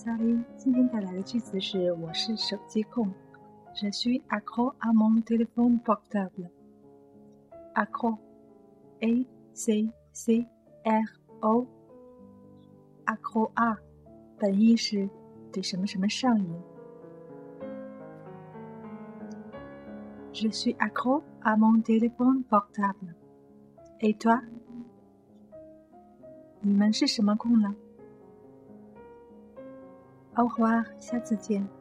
萨利今天带来的句子是：我是手机控。Je suis accro à mon téléphone portable. Accro, A C C R O. Accro à 本意是对什么什么上瘾。Je suis accro à mon téléphone portable. Et toi? 你们是什么控呢 好啊，下次见。